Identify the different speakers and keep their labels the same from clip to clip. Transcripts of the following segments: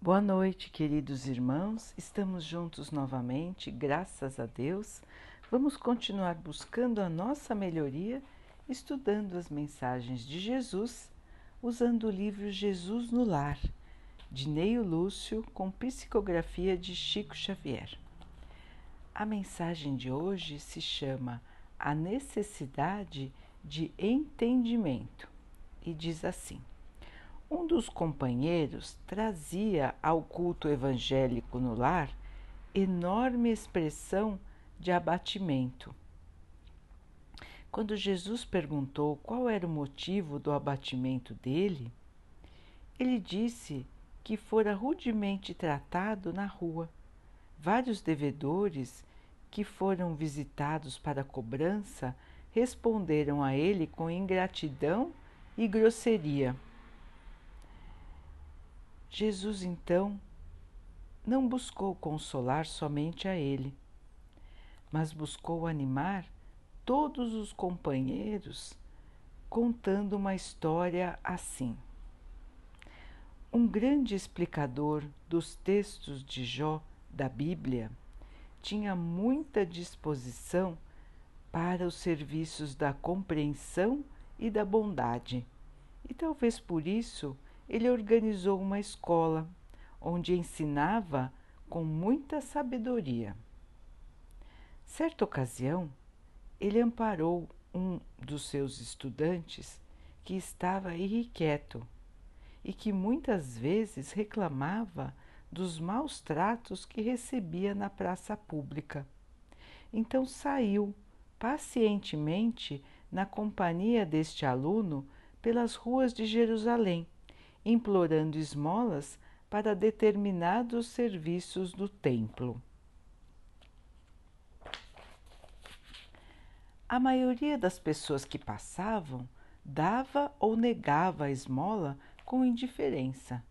Speaker 1: Boa noite, queridos irmãos. Estamos juntos novamente, graças a Deus. Vamos continuar buscando a nossa melhoria, estudando as mensagens de Jesus, usando o livro Jesus no Lar, de Neio Lúcio, com psicografia de Chico Xavier. A mensagem de hoje se chama A Necessidade de Entendimento e diz assim. Um dos companheiros trazia ao culto evangélico no lar enorme expressão de abatimento. Quando Jesus perguntou qual era o motivo do abatimento dele, ele disse que fora rudemente tratado na rua. Vários devedores que foram visitados para cobrança responderam a ele com ingratidão e grosseria. Jesus então não buscou consolar somente a ele, mas buscou animar todos os companheiros contando uma história assim. Um grande explicador dos textos de Jó da Bíblia tinha muita disposição para os serviços da compreensão e da bondade, e talvez por isso ele organizou uma escola onde ensinava com muita sabedoria. Certa ocasião, ele amparou um dos seus estudantes que estava irrequieto e que muitas vezes reclamava dos maus tratos que recebia na praça pública. Então saiu pacientemente na companhia deste aluno pelas ruas de Jerusalém implorando esmolas para determinados serviços do templo. A maioria das pessoas que passavam dava ou negava a esmola com indiferença,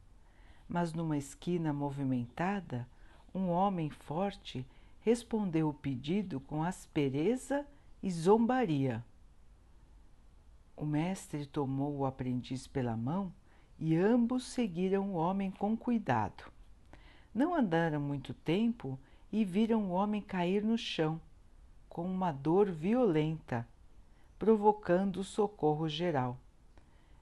Speaker 1: mas numa esquina movimentada, um homem forte respondeu o pedido com aspereza e zombaria. O mestre tomou o aprendiz pela mão e ambos seguiram o homem com cuidado. Não andaram muito tempo e viram o homem cair no chão, com uma dor violenta, provocando socorro geral.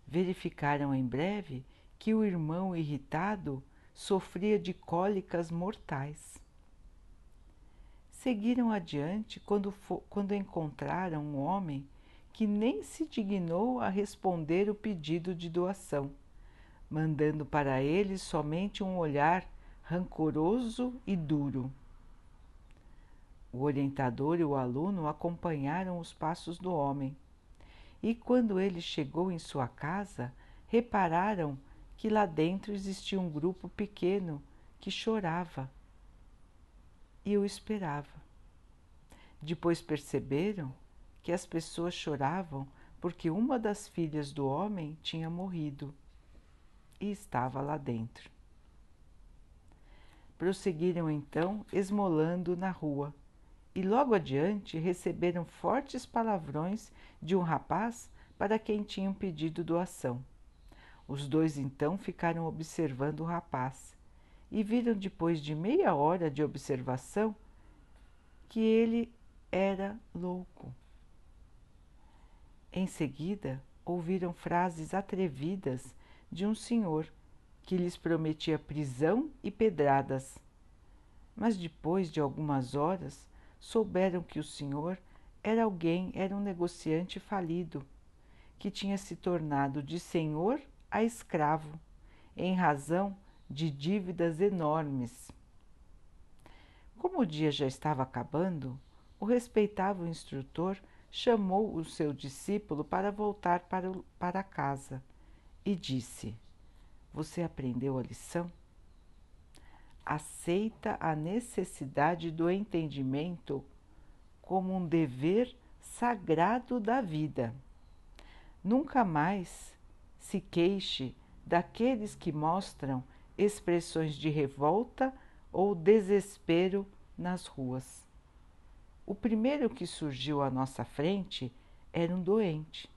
Speaker 1: Verificaram em breve que o irmão irritado sofria de cólicas mortais. Seguiram adiante quando, quando encontraram um homem que nem se dignou a responder o pedido de doação mandando para ele somente um olhar rancoroso e duro. O orientador e o aluno acompanharam os passos do homem, e quando ele chegou em sua casa, repararam que lá dentro existia um grupo pequeno que chorava e o esperava. Depois perceberam que as pessoas choravam porque uma das filhas do homem tinha morrido e estava lá dentro. Prosseguiram então esmolando na rua e logo adiante receberam fortes palavrões de um rapaz para quem tinham pedido doação. Os dois então ficaram observando o rapaz e viram depois de meia hora de observação que ele era louco. Em seguida, ouviram frases atrevidas de um senhor que lhes prometia prisão e pedradas. Mas depois de algumas horas souberam que o senhor era alguém, era um negociante falido, que tinha se tornado de senhor a escravo, em razão de dívidas enormes. Como o dia já estava acabando, o respeitável instrutor chamou o seu discípulo para voltar para, para casa e disse: Você aprendeu a lição? Aceita a necessidade do entendimento como um dever sagrado da vida. Nunca mais se queixe daqueles que mostram expressões de revolta ou desespero nas ruas. O primeiro que surgiu à nossa frente era um doente.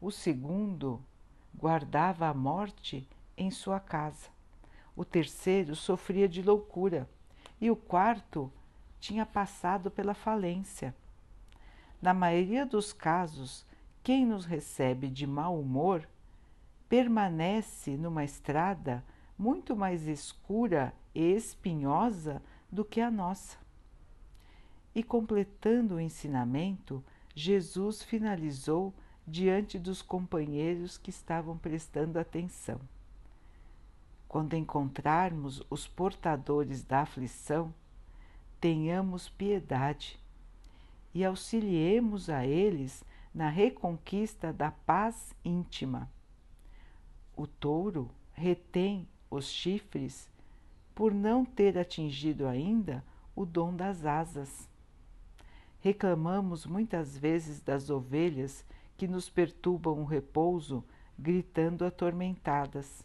Speaker 1: O segundo guardava a morte em sua casa. o terceiro sofria de loucura e o quarto tinha passado pela falência. Na maioria dos casos, quem nos recebe de mau humor permanece numa estrada muito mais escura e espinhosa do que a nossa. E completando o ensinamento, Jesus finalizou diante dos companheiros que estavam prestando atenção. Quando encontrarmos os portadores da aflição, tenhamos piedade e auxiliemos a eles na reconquista da paz íntima. O touro retém os chifres por não ter atingido ainda o dom das asas. Reclamamos muitas vezes das ovelhas que nos perturbam o repouso, gritando atormentadas,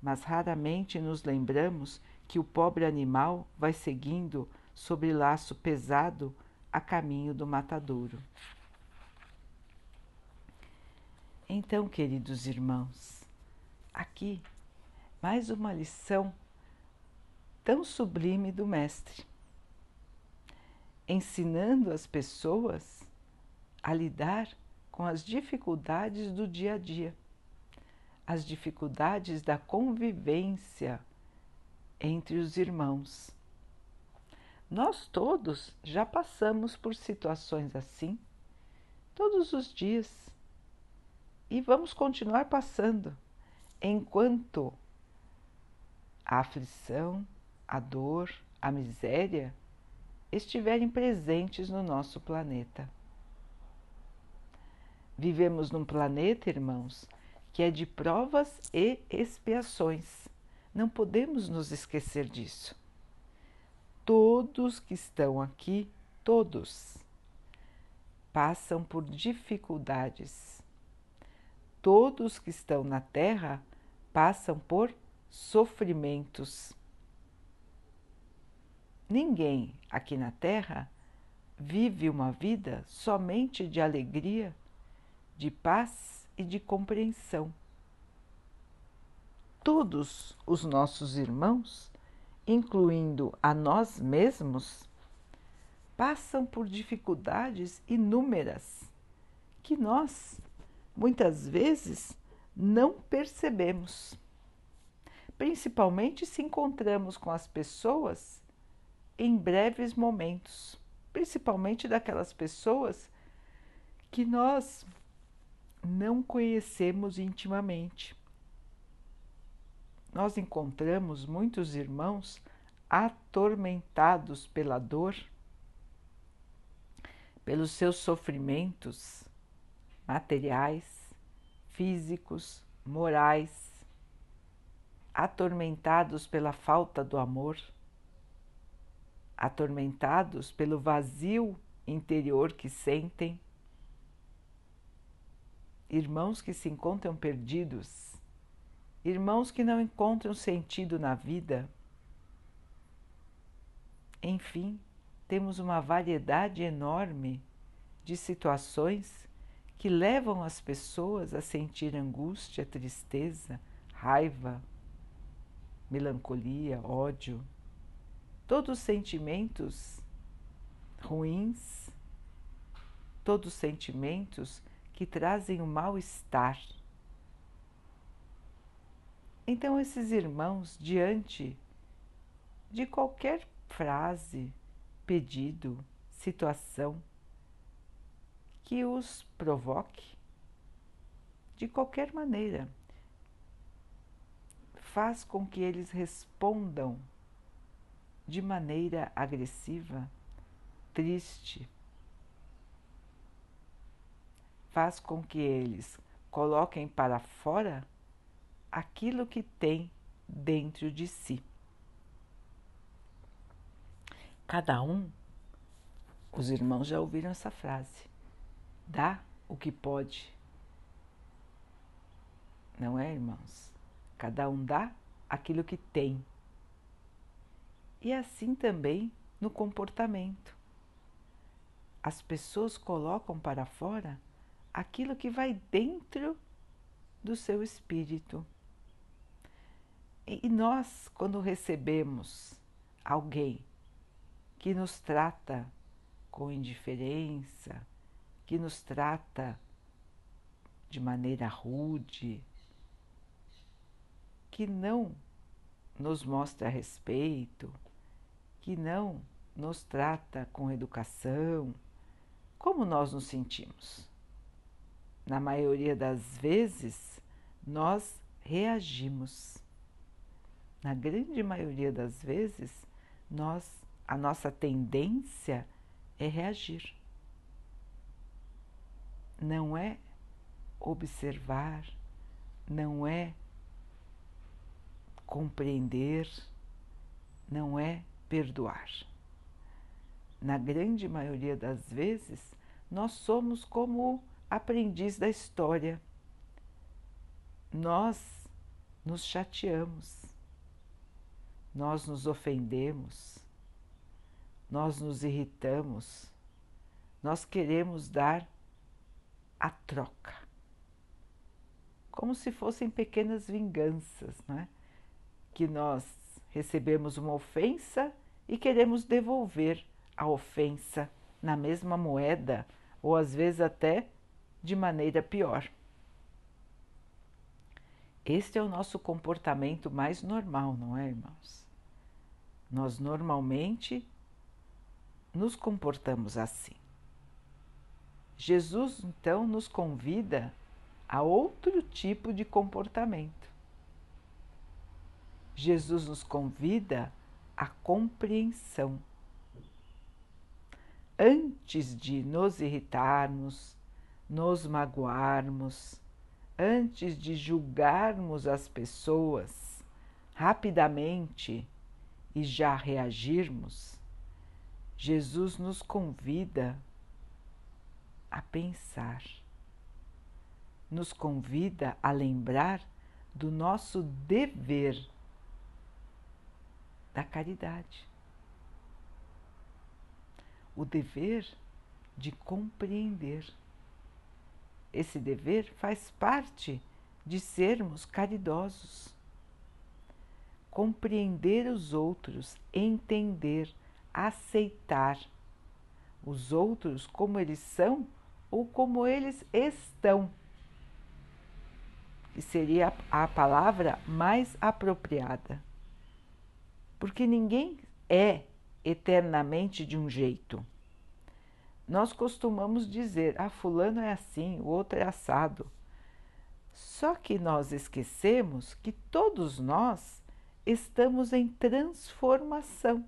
Speaker 1: mas raramente nos lembramos que o pobre animal vai seguindo sobre laço pesado a caminho do matadouro. Então, queridos irmãos, aqui mais uma lição tão sublime do Mestre, ensinando as pessoas a lidar com as dificuldades do dia a dia, as dificuldades da convivência entre os irmãos. Nós todos já passamos por situações assim, todos os dias, e vamos continuar passando enquanto a aflição, a dor, a miséria estiverem presentes no nosso planeta. Vivemos num planeta, irmãos, que é de provas e expiações. Não podemos nos esquecer disso. Todos que estão aqui, todos, passam por dificuldades. Todos que estão na Terra passam por sofrimentos. Ninguém aqui na Terra vive uma vida somente de alegria de paz e de compreensão. Todos os nossos irmãos, incluindo a nós mesmos, passam por dificuldades inúmeras que nós, muitas vezes, não percebemos. Principalmente se encontramos com as pessoas em breves momentos, principalmente daquelas pessoas que nós não conhecemos intimamente. Nós encontramos muitos irmãos atormentados pela dor, pelos seus sofrimentos materiais, físicos, morais, atormentados pela falta do amor, atormentados pelo vazio interior que sentem irmãos que se encontram perdidos, irmãos que não encontram sentido na vida. Enfim, temos uma variedade enorme de situações que levam as pessoas a sentir angústia, tristeza, raiva, melancolia, ódio, todos sentimentos ruins, todos sentimentos que trazem o mal-estar. Então, esses irmãos, diante de qualquer frase, pedido, situação que os provoque, de qualquer maneira, faz com que eles respondam de maneira agressiva, triste, faz com que eles coloquem para fora aquilo que tem dentro de si. Cada um, os irmãos já ouviram essa frase, dá o que pode. Não é, irmãos? Cada um dá aquilo que tem. E assim também no comportamento. As pessoas colocam para fora aquilo que vai dentro do seu espírito. E nós, quando recebemos alguém que nos trata com indiferença, que nos trata de maneira rude, que não nos mostra respeito, que não nos trata com educação, como nós nos sentimos? Na maioria das vezes, nós reagimos. Na grande maioria das vezes, nós, a nossa tendência é reagir. Não é observar, não é compreender, não é perdoar. Na grande maioria das vezes, nós somos como aprendiz da história. Nós nos chateamos, nós nos ofendemos, nós nos irritamos, nós queremos dar a troca, como se fossem pequenas vinganças, né? que nós recebemos uma ofensa e queremos devolver a ofensa na mesma moeda ou às vezes até de maneira pior. Este é o nosso comportamento mais normal, não é, irmãos? Nós normalmente nos comportamos assim. Jesus então nos convida a outro tipo de comportamento. Jesus nos convida à compreensão. Antes de nos irritarmos, nos magoarmos, antes de julgarmos as pessoas rapidamente e já reagirmos, Jesus nos convida a pensar, nos convida a lembrar do nosso dever da caridade. O dever de compreender. Esse dever faz parte de sermos caridosos. Compreender os outros, entender, aceitar os outros como eles são ou como eles estão, que seria a palavra mais apropriada porque ninguém é eternamente de um jeito. Nós costumamos dizer, ah, fulano é assim, o outro é assado. Só que nós esquecemos que todos nós estamos em transformação.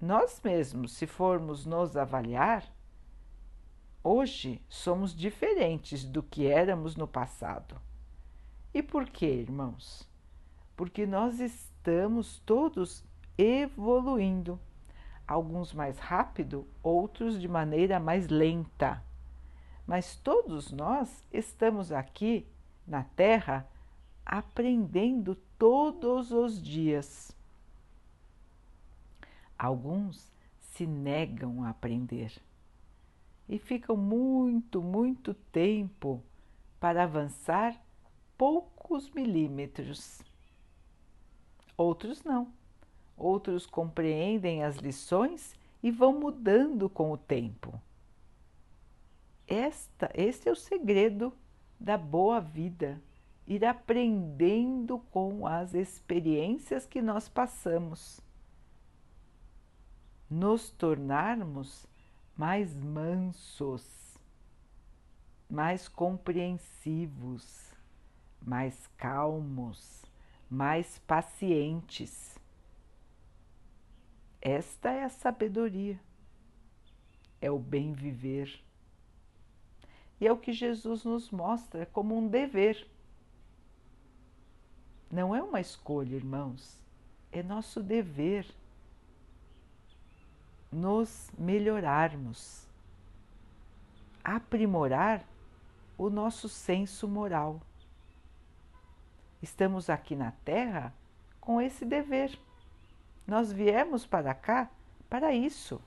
Speaker 1: Nós mesmos, se formos nos avaliar, hoje somos diferentes do que éramos no passado. E por quê, irmãos? Porque nós estamos todos evoluindo, alguns mais rápido, outros de maneira mais lenta. Mas todos nós estamos aqui na Terra aprendendo todos os dias. Alguns se negam a aprender e ficam muito, muito tempo para avançar poucos milímetros. Outros não. Outros compreendem as lições e vão mudando com o tempo. Esta, este é o segredo da boa vida, ir aprendendo com as experiências que nós passamos, nos tornarmos mais mansos, mais compreensivos, mais calmos mais pacientes. Esta é a sabedoria, é o bem viver. E é o que Jesus nos mostra como um dever. Não é uma escolha, irmãos, é nosso dever nos melhorarmos, aprimorar o nosso senso moral. Estamos aqui na Terra com esse dever. Nós viemos para cá para isso,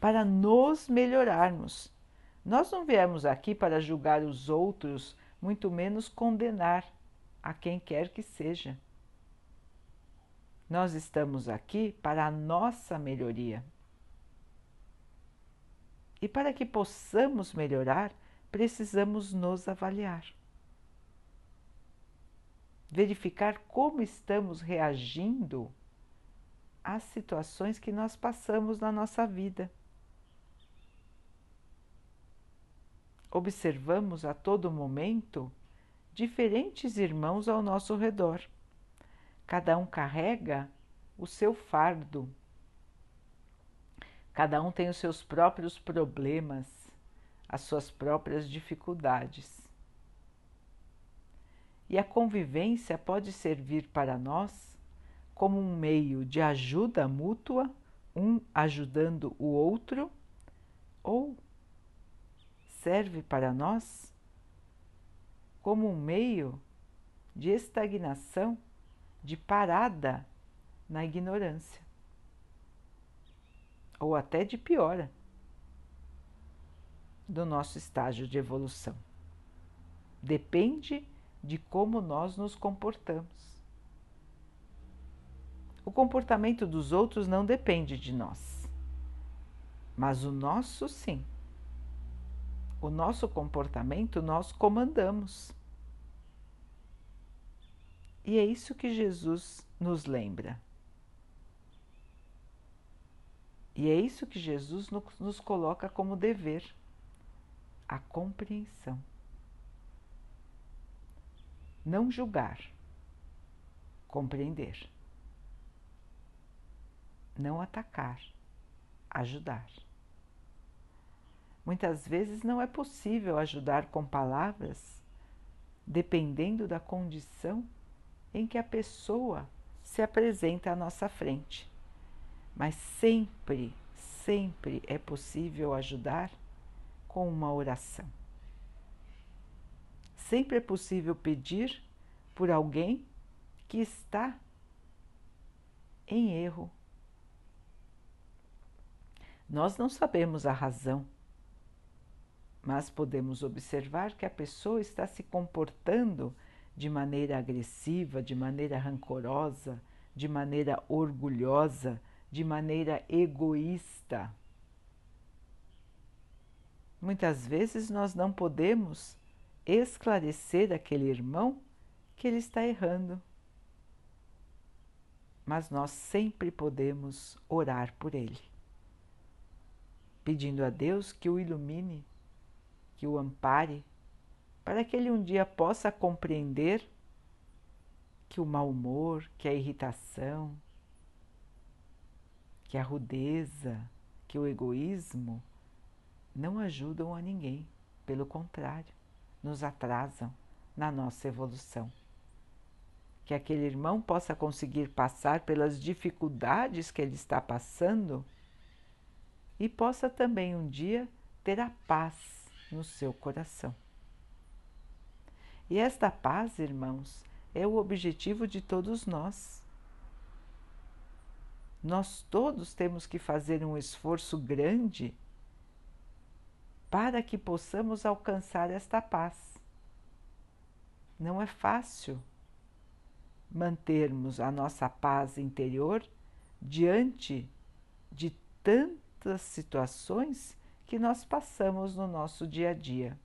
Speaker 1: para nos melhorarmos. Nós não viemos aqui para julgar os outros, muito menos condenar. a quem quer que seja. Nós estamos aqui para a nossa melhoria. E para que possamos melhorar, precisamos nos avaliar. Verificar como estamos reagindo às situações que nós passamos na nossa vida. Observamos a todo momento diferentes irmãos ao nosso redor. Cada um carrega o seu fardo Cada um tem os seus próprios problemas, as suas próprias dificuldades. E a convivência pode servir para nós como um meio de ajuda mútua, um ajudando o outro, ou serve para nós como um meio de estagnação, de parada na ignorância ou até de piora do nosso estágio de evolução. Depende de como nós nos comportamos. O comportamento dos outros não depende de nós, mas o nosso sim. O nosso comportamento nós comandamos. E é isso que Jesus nos lembra. E é isso que Jesus nos coloca como dever: a compreensão. Não julgar, compreender. Não atacar, ajudar. Muitas vezes não é possível ajudar com palavras, dependendo da condição em que a pessoa se apresenta à nossa frente mas sempre, sempre é possível ajudar com uma oração. Sempre é possível pedir por alguém que está em erro. Nós não sabemos a razão, mas podemos observar que a pessoa está se comportando de maneira agressiva, de maneira rancorosa, de maneira orgulhosa, de maneira egoísta. Muitas vezes nós não podemos esclarecer aquele irmão que ele está errando, mas nós sempre podemos orar por ele, pedindo a Deus que o ilumine, que o ampare, para que ele um dia possa compreender que o mau humor, que a irritação, que a rudeza, que o egoísmo não ajudam a ninguém, pelo contrário, nos atrasam na nossa evolução. Que aquele irmão possa conseguir passar pelas dificuldades que ele está passando e possa também um dia ter a paz no seu coração. E esta paz, irmãos, é o objetivo de todos nós. Nós todos temos que fazer um esforço grande para que possamos alcançar esta paz. Não é fácil mantermos a nossa paz interior diante de tantas situações que nós passamos no nosso dia a dia.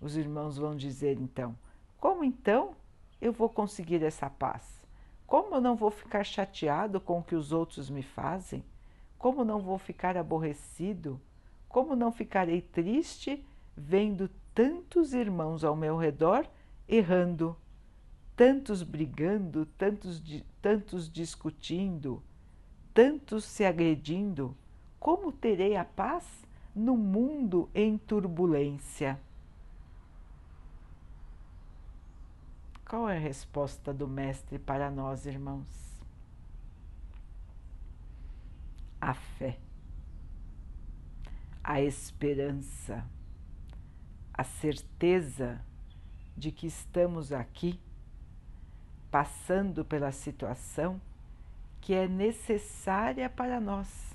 Speaker 1: Os irmãos vão dizer então: como então eu vou conseguir essa paz? Como eu não vou ficar chateado com o que os outros me fazem? Como não vou ficar aborrecido? Como não ficarei triste vendo tantos irmãos ao meu redor errando, tantos brigando, tantos, tantos discutindo, tantos se agredindo? Como terei a paz no mundo em turbulência? Qual é a resposta do Mestre para nós, irmãos? A fé, a esperança, a certeza de que estamos aqui passando pela situação que é necessária para nós.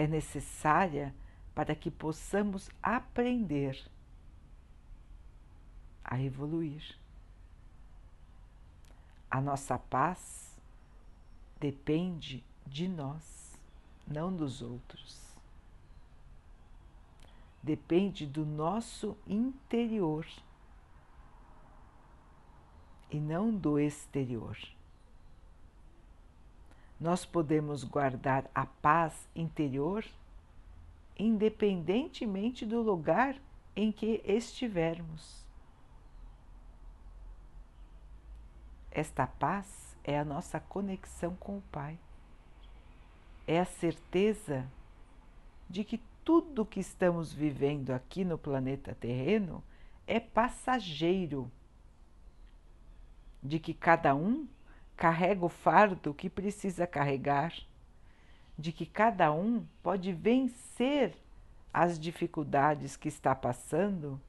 Speaker 1: É necessária para que possamos aprender a evoluir. A nossa paz depende de nós, não dos outros. Depende do nosso interior e não do exterior. Nós podemos guardar a paz interior independentemente do lugar em que estivermos. Esta paz é a nossa conexão com o Pai. É a certeza de que tudo que estamos vivendo aqui no planeta terreno é passageiro, de que cada um carrega o fardo que precisa carregar, de que cada um pode vencer as dificuldades que está passando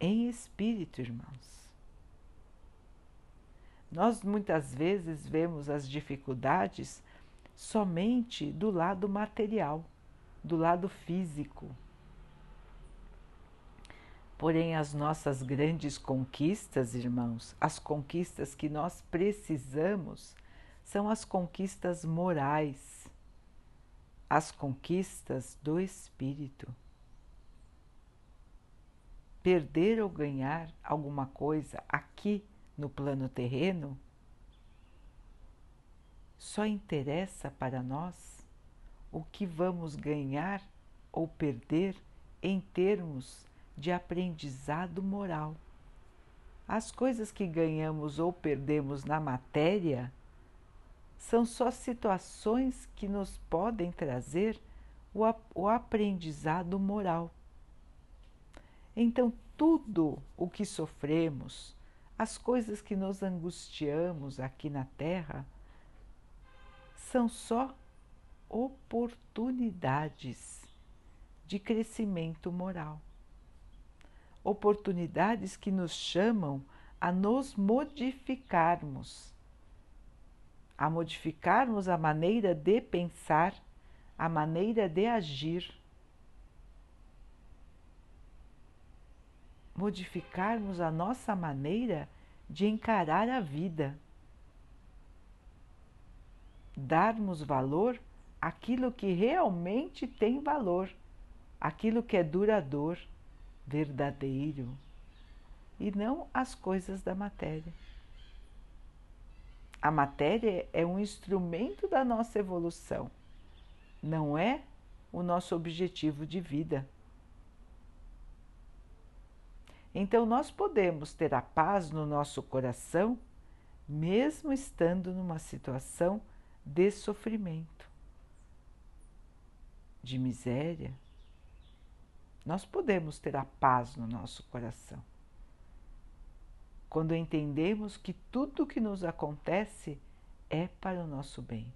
Speaker 1: em espírito, irmãos. Nós muitas vezes vemos as dificuldades somente do lado material, do lado físico. Porém, as nossas grandes conquistas, irmãos, as conquistas que nós precisamos, são as conquistas morais, as conquistas do espírito. Perder ou ganhar alguma coisa aqui no plano terreno, só interessa para nós o que vamos ganhar ou perder em termos de aprendizado moral. As coisas que ganhamos ou perdemos na matéria são só situações que nos podem trazer o, o aprendizado moral. Então, tudo o que sofremos, as coisas que nos angustiamos aqui na Terra são só oportunidades de crescimento moral. Oportunidades que nos chamam a nos modificarmos, a modificarmos a maneira de pensar, a maneira de agir. Modificarmos a nossa maneira de encarar a vida, darmos valor àquilo que realmente tem valor, aquilo que é duradouro, verdadeiro, e não as coisas da matéria. A matéria é um instrumento da nossa evolução, não é o nosso objetivo de vida. Então, nós podemos ter a paz no nosso coração, mesmo estando numa situação de sofrimento, de miséria. Nós podemos ter a paz no nosso coração. Quando entendemos que tudo que nos acontece é para o nosso bem.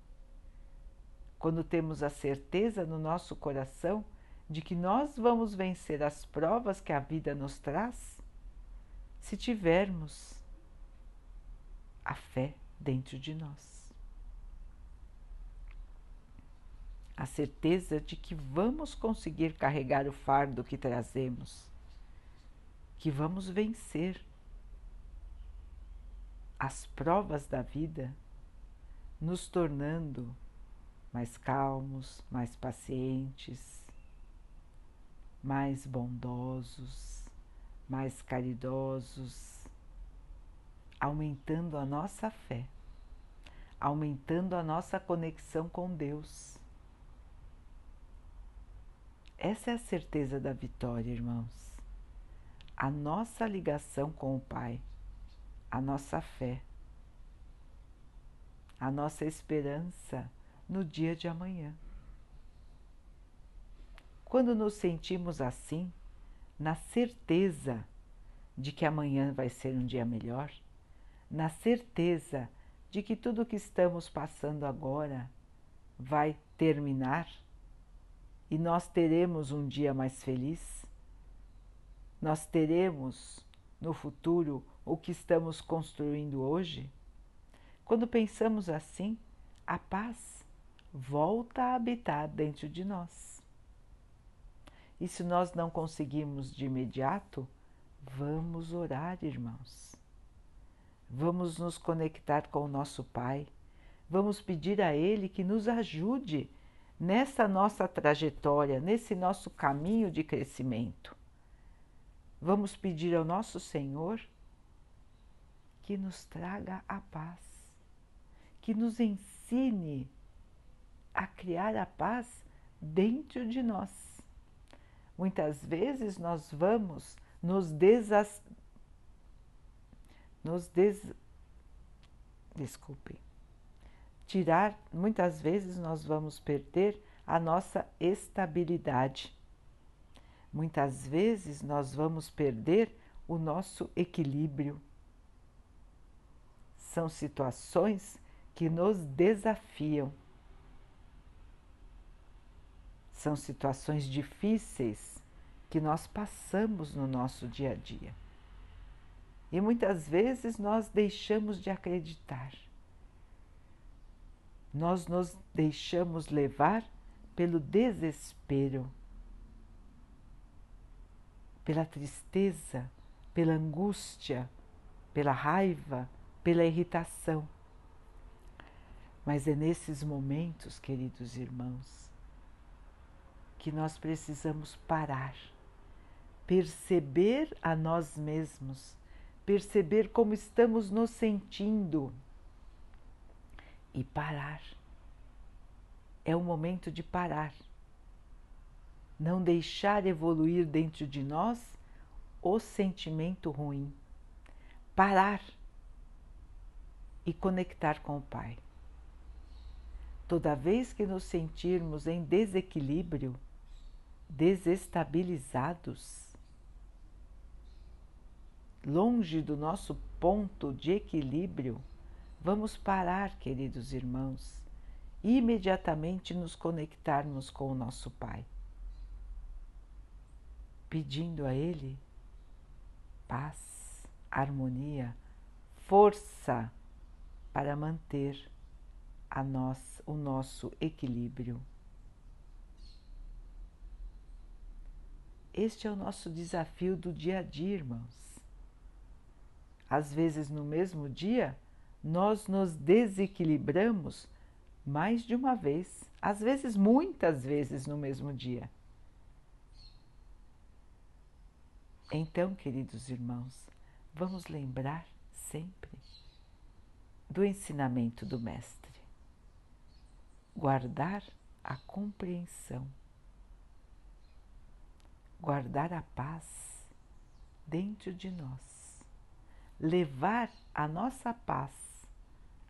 Speaker 1: Quando temos a certeza no nosso coração de que nós vamos vencer as provas que a vida nos traz se tivermos a fé dentro de nós. A certeza de que vamos conseguir carregar o fardo que trazemos, que vamos vencer as provas da vida, nos tornando mais calmos, mais pacientes, mais bondosos, mais caridosos, aumentando a nossa fé, aumentando a nossa conexão com Deus. Essa é a certeza da vitória, irmãos. A nossa ligação com o Pai, a nossa fé, a nossa esperança no dia de amanhã. Quando nos sentimos assim, na certeza de que amanhã vai ser um dia melhor, na certeza de que tudo o que estamos passando agora vai terminar e nós teremos um dia mais feliz, nós teremos no futuro o que estamos construindo hoje. Quando pensamos assim, a paz volta a habitar dentro de nós. E se nós não conseguimos de imediato, Vamos orar, irmãos. Vamos nos conectar com o nosso Pai. Vamos pedir a Ele que nos ajude nessa nossa trajetória, nesse nosso caminho de crescimento. Vamos pedir ao nosso Senhor que nos traga a paz, que nos ensine a criar a paz dentro de nós. Muitas vezes nós vamos nos desas... nos des... desculpem, tirar, muitas vezes nós vamos perder a nossa estabilidade. Muitas vezes nós vamos perder o nosso equilíbrio. São situações que nos desafiam são situações difíceis que nós passamos no nosso dia a dia. E muitas vezes nós deixamos de acreditar. Nós nos deixamos levar pelo desespero, pela tristeza, pela angústia, pela raiva, pela irritação. Mas é nesses momentos, queridos irmãos, que nós precisamos parar, perceber a nós mesmos, perceber como estamos nos sentindo e parar. É o momento de parar. Não deixar evoluir dentro de nós o sentimento ruim. Parar e conectar com o Pai. Toda vez que nos sentirmos em desequilíbrio, desestabilizados, longe do nosso ponto de equilíbrio, vamos parar, queridos irmãos, e imediatamente nos conectarmos com o nosso Pai, pedindo a Ele paz, harmonia, força para manter a nós o nosso equilíbrio. Este é o nosso desafio do dia a dia, irmãos. Às vezes, no mesmo dia, nós nos desequilibramos mais de uma vez, às vezes, muitas vezes no mesmo dia. Então, queridos irmãos, vamos lembrar sempre do ensinamento do Mestre. Guardar a compreensão guardar a paz dentro de nós, levar a nossa paz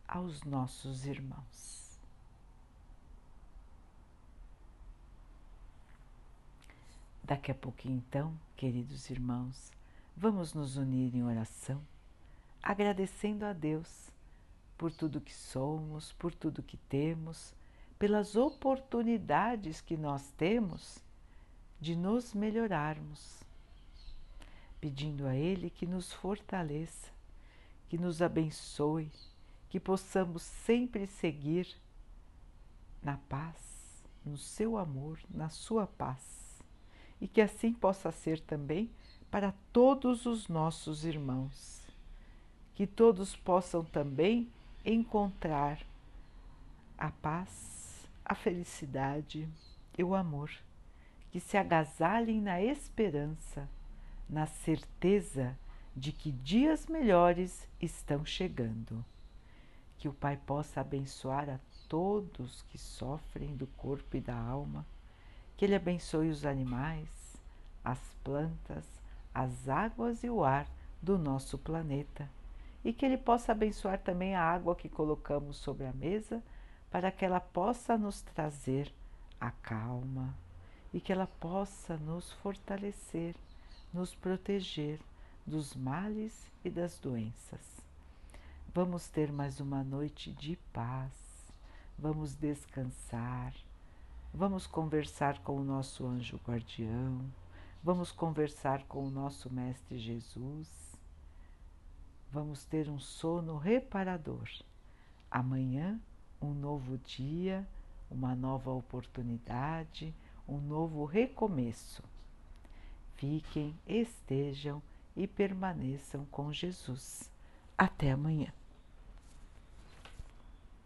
Speaker 1: aos nossos irmãos. Daqui a pouquinho, então, queridos irmãos, vamos nos unir em oração, agradecendo a Deus por tudo que somos, por tudo que temos, pelas oportunidades que nós temos de nos melhorarmos, pedindo a Ele que nos fortaleça, que nos abençoe, que possamos sempre seguir na paz, no seu amor, na sua paz, e que assim possa ser também para todos os nossos irmãos, que todos possam também encontrar a paz, a felicidade e o amor. Que se agasalhem na esperança, na certeza de que dias melhores estão chegando. Que o Pai possa abençoar a todos que sofrem do corpo e da alma, que Ele abençoe os animais, as plantas, as águas e o ar do nosso planeta, e que Ele possa abençoar também a água que colocamos sobre a mesa, para que ela possa nos trazer a calma, e que ela possa nos fortalecer, nos proteger dos males e das doenças. Vamos ter mais uma noite de paz, vamos descansar, vamos conversar com o nosso anjo guardião, vamos conversar com o nosso Mestre Jesus, vamos ter um sono reparador. Amanhã, um novo dia, uma nova oportunidade um novo recomeço. Fiquem, estejam e permaneçam com Jesus. Até amanhã.